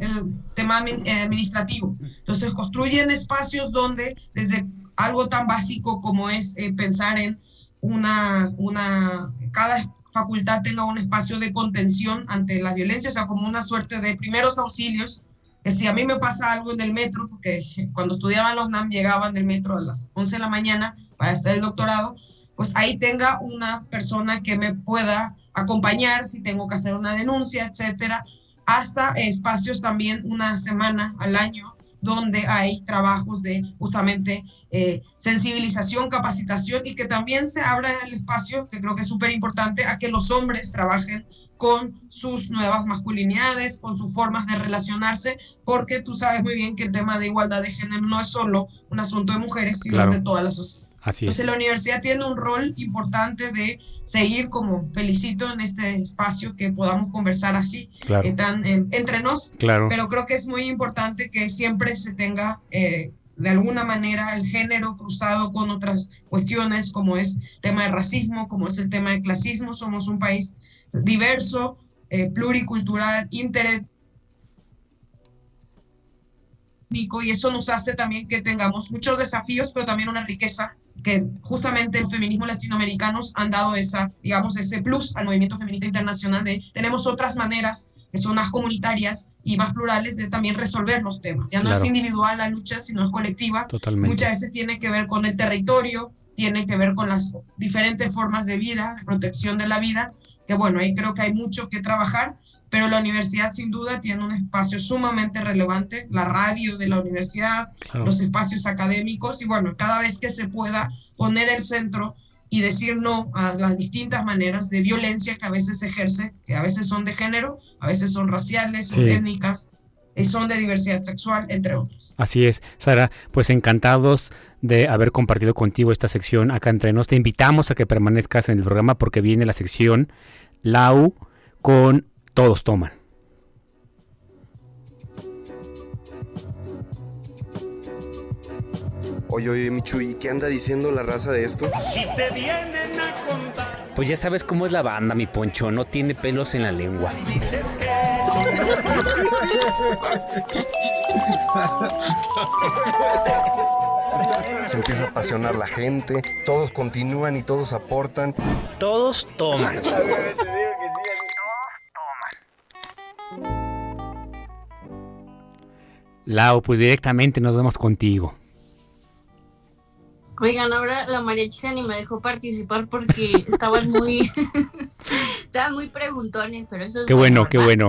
tema eh, administrativo. Entonces, construyen espacios donde desde algo tan básico como es eh, pensar en una, una, cada facultad tenga un espacio de contención ante la violencia, o sea, como una suerte de primeros auxilios, si a mí me pasa algo en el metro, porque cuando estudiaban los NAM llegaban del metro a las 11 de la mañana para hacer el doctorado, pues ahí tenga una persona que me pueda acompañar si tengo que hacer una denuncia, etcétera, hasta espacios también una semana al año donde hay trabajos de justamente eh, sensibilización, capacitación y que también se abra el espacio, que creo que es súper importante, a que los hombres trabajen con sus nuevas masculinidades, con sus formas de relacionarse, porque tú sabes muy bien que el tema de igualdad de género no es solo un asunto de mujeres, sino de toda la sociedad. Entonces la universidad tiene un rol importante de seguir como felicito en este espacio que podamos conversar así, que están entre nos, claro. pero creo que es muy importante que siempre se tenga eh, de alguna manera el género cruzado con otras cuestiones como es tema de racismo, como es el tema de clasismo. Somos un país diverso, eh, pluricultural, inter y eso nos hace también que tengamos muchos desafíos, pero también una riqueza que justamente el feminismo latinoamericanos han dado esa, digamos, ese plus al movimiento feminista internacional de tenemos otras maneras que son más comunitarias y más plurales de también resolver los temas. Ya no es individual la lucha, sino es colectiva. Totalmente. Muchas veces tiene que ver con el territorio, tiene que ver con las diferentes formas de vida, de protección de la vida, que bueno, ahí creo que hay mucho que trabajar pero la universidad sin duda tiene un espacio sumamente relevante, la radio de la universidad, los espacios académicos y bueno, cada vez que se pueda poner el centro y decir no a las distintas maneras de violencia que a veces se ejerce, que a veces son de género, a veces son raciales, son étnicas, y son de diversidad sexual, entre otros. Así es, Sara, pues encantados de haber compartido contigo esta sección acá entre nos. Te invitamos a que permanezcas en el programa porque viene la sección LAU con todos toman. Oye, oye, Michu, ¿y qué anda diciendo la raza de esto? Si te vienen a contar. Pues ya sabes cómo es la banda, mi poncho. No tiene pelos en la lengua. Dices que. Se empieza a apasionar la gente, todos continúan y todos aportan. Todos toman. Lau, pues directamente nos vemos contigo. Oigan, ahora la María Chisa ni me dejó participar porque estaban muy estaban muy preguntones, pero eso es Qué bueno, qué bueno.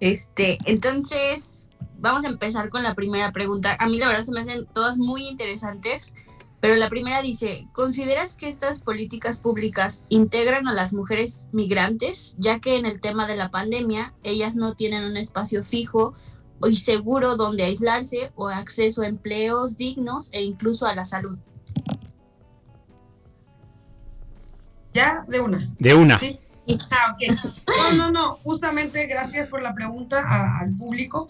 Este, entonces, vamos a empezar con la primera pregunta. A mí la verdad se me hacen todas muy interesantes, pero la primera dice, ¿consideras que estas políticas públicas integran a las mujeres migrantes, ya que en el tema de la pandemia ellas no tienen un espacio fijo y seguro donde aislarse o acceso a empleos dignos e incluso a la salud. Ya, de una. De una. Sí. Ah, ok. No, no, no. Justamente gracias por la pregunta al público.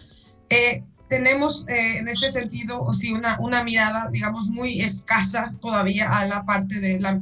Eh, tenemos eh, en ese sentido, sí, una, una mirada, digamos, muy escasa todavía a la parte de la,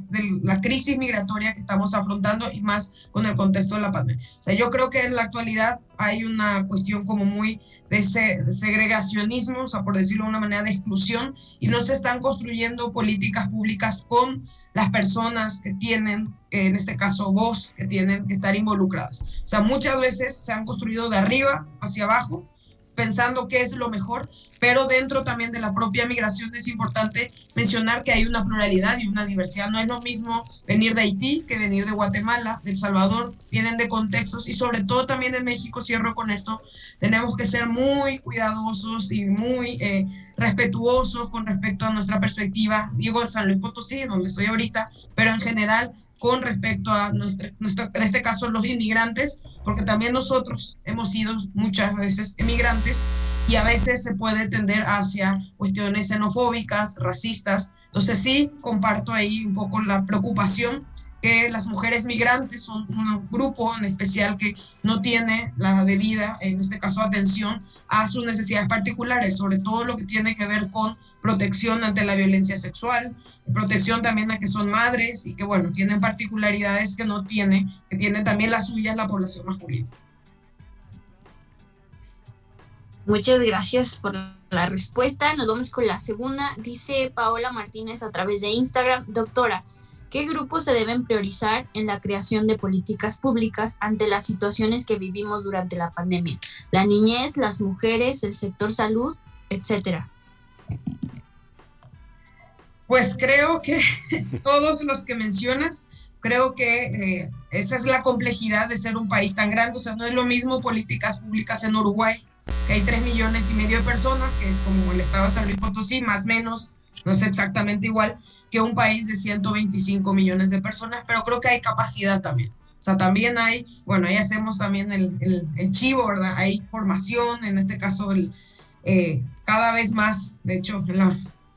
crisis migratoria que estamos afrontando y más con el contexto de la pandemia. O sea, yo creo que en la actualidad hay una cuestión como muy de, segregacionismo, o sea, por decirlo de una manera, de exclusión, y no se están construyendo políticas públicas con las personas que tienen, en este caso voz, que tienen que estar involucradas. O sea, muchas veces se han construido de arriba hacia abajo pensando que es lo mejor, pero dentro también de la propia migración es importante mencionar que hay una pluralidad y una diversidad. No es lo mismo venir de Haití que venir de Guatemala, de El Salvador, vienen de contextos y sobre todo también de México, cierro con esto, tenemos que ser muy cuidadosos y muy eh, respetuosos con respecto a nuestra perspectiva. Digo San Luis Potosí, donde estoy ahorita, pero en general con respecto a nuestro, en este caso los inmigrantes, porque también nosotros hemos sido muchas veces inmigrantes y a veces se puede tender hacia cuestiones xenofóbicas, racistas. Entonces sí, comparto ahí un poco la preocupación que las mujeres migrantes son un grupo en especial que no tiene la debida, en este caso, atención a sus necesidades particulares, sobre todo lo que tiene que ver con protección ante la violencia sexual, protección también a que son madres y que, bueno, tienen particularidades que no tiene, que tiene también las suyas la población masculina. Muchas gracias por la respuesta. Nos vamos con la segunda. Dice Paola Martínez a través de Instagram, doctora, ¿Qué grupos se deben priorizar en la creación de políticas públicas ante las situaciones que vivimos durante la pandemia? La niñez, las mujeres, el sector salud, etcétera. Pues creo que todos los que mencionas, creo que eh, esa es la complejidad de ser un país tan grande. O sea, no es lo mismo políticas públicas en Uruguay, que hay tres millones y medio de personas, que es como el estado de San Luis Potosí, más menos no es exactamente igual que un país de 125 millones de personas, pero creo que hay capacidad también. O sea, también hay, bueno, ahí hacemos también el, el, chivo, ¿verdad? Hay formación, en este caso, el, eh, cada vez más, de hecho,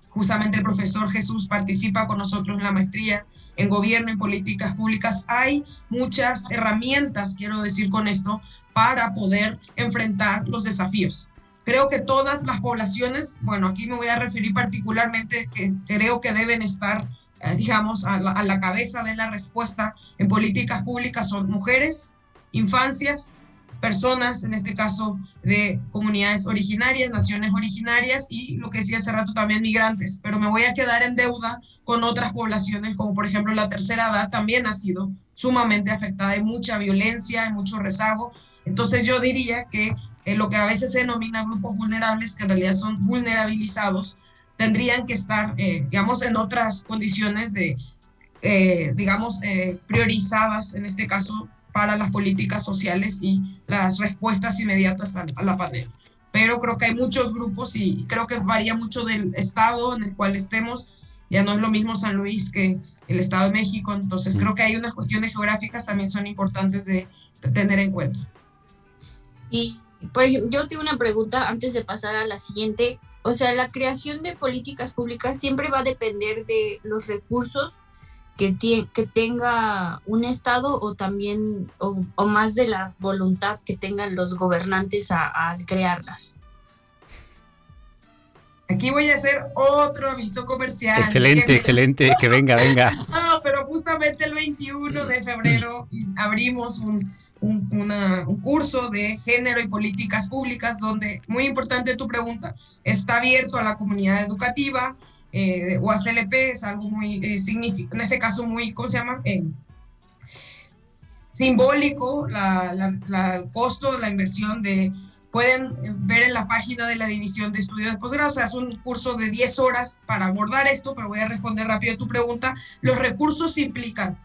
justamente el profesor Jesús participa con nosotros en la maestría en gobierno y políticas públicas. Hay muchas herramientas, quiero decir con esto, para poder enfrentar los desafíos. Creo que todas las poblaciones, bueno, aquí me voy a referir particularmente que creo que deben estar, eh, digamos, a la, cabeza de la respuesta en políticas públicas son mujeres, infancias, personas, en este caso de comunidades originarias, naciones originarias y lo que decía hace rato también migrantes, pero me voy a quedar en deuda con otras poblaciones, como por ejemplo la tercera edad también ha sido sumamente afectada, hay mucha violencia, hay mucho rezago, entonces yo diría que eh, lo que a veces se denomina grupos vulnerables, que en realidad son vulnerabilizados, tendrían que estar, eh, digamos, en otras condiciones de, eh, digamos, priorizadas, en este caso, para las políticas sociales y las respuestas inmediatas a, la pandemia. Pero creo que hay muchos grupos y creo que varía mucho del estado en el cual estemos. Ya no es lo mismo San Luis que el Estado de México, entonces creo que hay unas cuestiones geográficas también son importantes de, tener en cuenta. Y, por ejemplo, yo tengo una pregunta antes de pasar a la siguiente. O sea, la creación de políticas públicas siempre va a depender de los recursos que, que tenga un Estado o también, o, más de la voluntad que tengan los gobernantes al crearlas. Aquí voy a hacer otro aviso comercial. Excelente, excelente, que venga, venga. No, pero justamente el 21 de febrero abrimos un, un, un, curso de género y políticas públicas donde, muy importante tu pregunta, está abierto a la comunidad educativa, eh, o ACLP es algo muy eh, en este caso muy, ¿cómo se llama? Eh, simbólico, la, el costo, la inversión de, pueden ver en la página de la División de Estudios de Posgrado, o sea, es un curso de 10 horas para abordar esto, pero voy a responder rápido a tu pregunta. Los recursos implican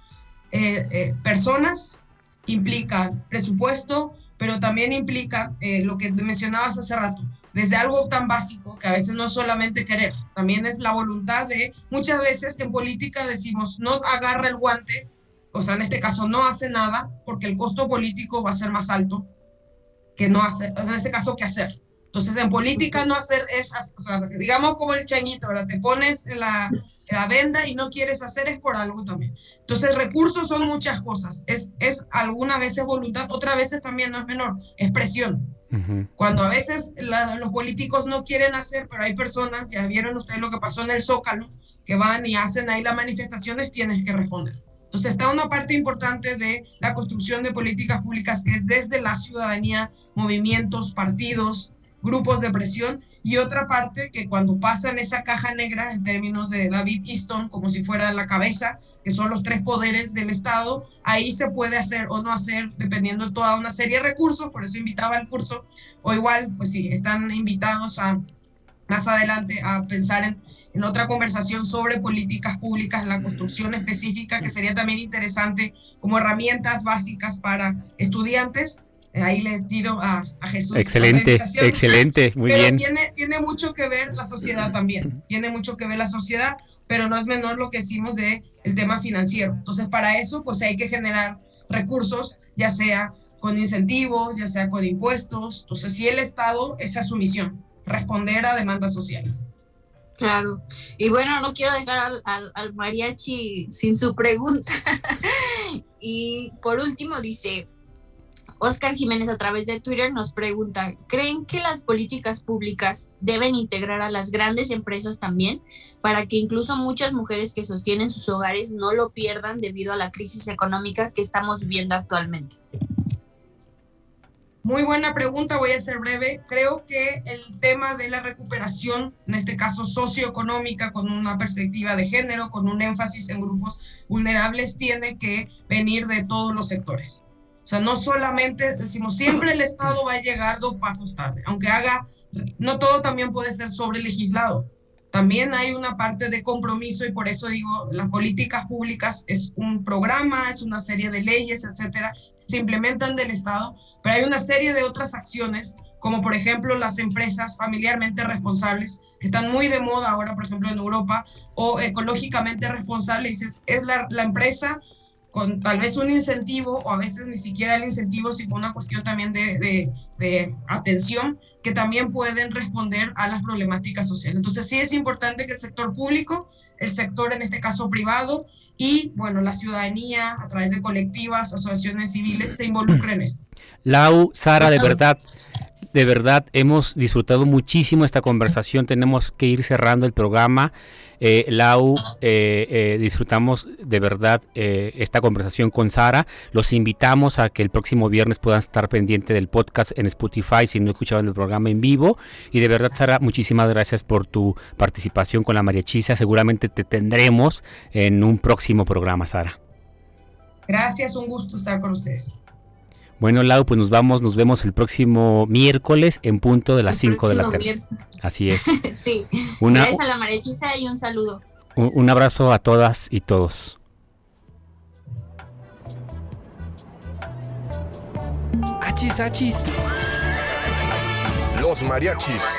personas, implican presupuesto, pero también implica lo que mencionabas hace rato, desde algo tan básico que a veces no es solamente querer, también es la voluntad de, muchas veces en política decimos, no agarra el guante, o sea, en este caso no hace nada porque el costo político va a ser más alto que no hacer, en este caso que hacer. Entonces, en política no hacer es, o sea, digamos como el changuito, ¿verdad? Te pones la, la venda y no quieres hacer es por algo también. Entonces, recursos son muchas cosas. Es, es algunas veces voluntad, otras veces también no es menor, es presión. Cuando a veces los políticos no quieren hacer, pero hay personas, ya vieron ustedes lo que pasó en el Zócalo, que van y hacen ahí las manifestaciones, tienes que responder. Entonces está una parte importante de la construcción de políticas públicas que es desde la ciudadanía, movimientos, partidos, grupos de presión y otra parte que cuando pasa en esa caja negra en términos de David Easton como si fuera la cabeza que son los tres poderes del Estado ahí se puede hacer o no hacer dependiendo de toda una serie de recursos por eso invitaba al curso o igual pues sí están invitados a más adelante a pensar en, en otra conversación sobre políticas públicas, la construcción específica, que sería también interesante como herramientas básicas para estudiantes, ahí le tiro a, Jesús. Excelente, excelente, muy bien. Tiene, tiene mucho que ver la sociedad también, tiene mucho que ver la sociedad, pero no es menor lo que decimos de el tema financiero. Entonces, para eso, pues hay que generar recursos, ya sea con incentivos, ya sea con impuestos. Entonces, si el Estado, esa es su misión, responder a demandas sociales. Claro. Y bueno, no quiero dejar al, al mariachi sin su pregunta. y por último dice, Oscar Jiménez a través de Twitter nos pregunta, ¿creen que las políticas públicas deben integrar a las grandes empresas también para que incluso muchas mujeres que sostienen sus hogares no lo pierdan debido a la crisis económica que estamos viviendo actualmente? Muy buena pregunta, voy a ser breve. Creo que el tema de la recuperación, en este caso socioeconómica, con una perspectiva de género, con un énfasis en grupos vulnerables, tiene que venir de todos los sectores o sea, no solamente decimos, siempre el Estado va a llegar dos pasos tarde, aunque haga, no todo también puede ser sobre legislado. También hay una parte de compromiso y por eso digo, las políticas públicas es un programa, es una serie de leyes, etcétera, se implementan del Estado, pero hay una serie de otras acciones, como por ejemplo las empresas familiarmente responsables, que están muy de moda ahora, por ejemplo, en Europa, o ecológicamente responsables, es la, la empresa con tal vez un incentivo o a veces ni siquiera el incentivo, sino una cuestión también de, de, atención que también pueden responder a las problemáticas sociales. Entonces sí es importante que el sector público, el sector en este caso privado y bueno, la ciudadanía a través de colectivas, asociaciones civiles se involucren en esto. Lau, Sara, de verdad, de verdad hemos disfrutado muchísimo esta conversación. Tenemos que ir cerrando el programa. Eh, Lau, eh, eh, disfrutamos de verdad esta conversación con Sara. Los invitamos a que el próximo viernes puedan estar pendiente del podcast en Spotify si no escuchaban el programa en vivo. Y de verdad, Sara, muchísimas gracias por tu participación con la mariachisa. Seguramente te tendremos en un próximo programa, Sara. Gracias, un gusto estar con ustedes. Bueno, Lau, pues nos vamos, nos vemos el próximo miércoles en punto de las El 5 de la tarde. miércoles. Así es. sí. Una- Gracias a la mariachisa y un saludo. Un, un abrazo a todas y todos. Achis, achis. Los mariachis.